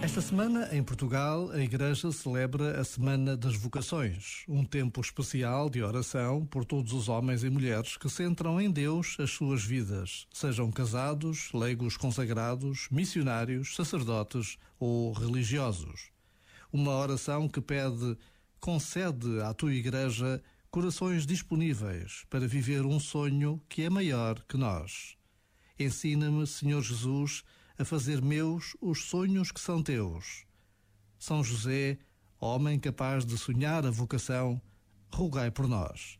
Esta semana, em Portugal, a Igreja celebra a Semana das Vocações, um tempo especial de oração por todos os homens e mulheres que centram em Deus as suas vidas, sejam casados, leigos consagrados, missionários, sacerdotes ou religiosos. Uma oração que pede, concede à tua Igreja corações disponíveis para viver um sonho que é maior que nós. Ensina-me, Senhor Jesus, a fazer meus os sonhos que são teus. São José, homem capaz de sonhar a vocação, rogai por nós.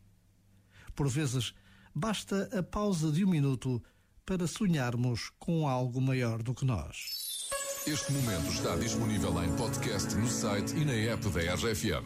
Por vezes, basta a pausa de um minuto para sonharmos com algo maior do que nós. Este momento está disponível em podcast no site e na app da RFM.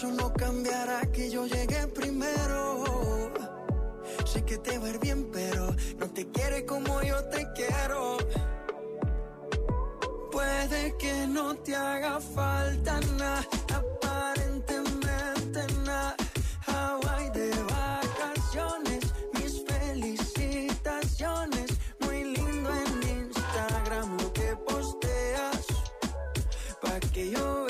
eso no cambiará que yo llegué primero que te va bien, pero no te quiere como yo te quiero. Puede que no te haga falta nada, aparentemente nada. Hawaii de vacaciones, mis felicitaciones. Muy lindo en Instagram lo que posteas, pa' que yo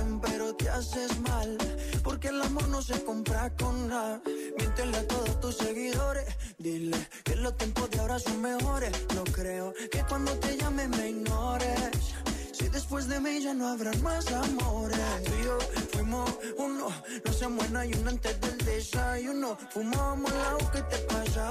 haces mal Porque el amor no se compra con nada. Miéntele a todos tus seguidores Dile que los tiempos de ahora son mejores. No creo que cuando te llame me ignores. Si después de mí ya no habrán más amores. Tú y yo fuimos uno No se muera y uno antes del desayuno. Fumábamos la que te pasaba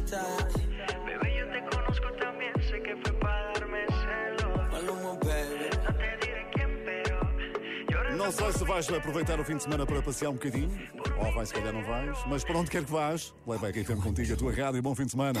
Bebé, yo te conozco también, sé que fue para darme celos. Maluma, baby. Não te diré quién, pero. Não sei se vais aproveitar o fim de semana para passear um bocadinho, ou vais, se calhar não vais, mas para onde quer que vás, leva a FM contigo, a tua rádio e bom fim de semana.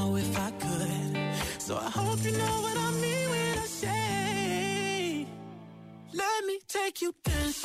que you dance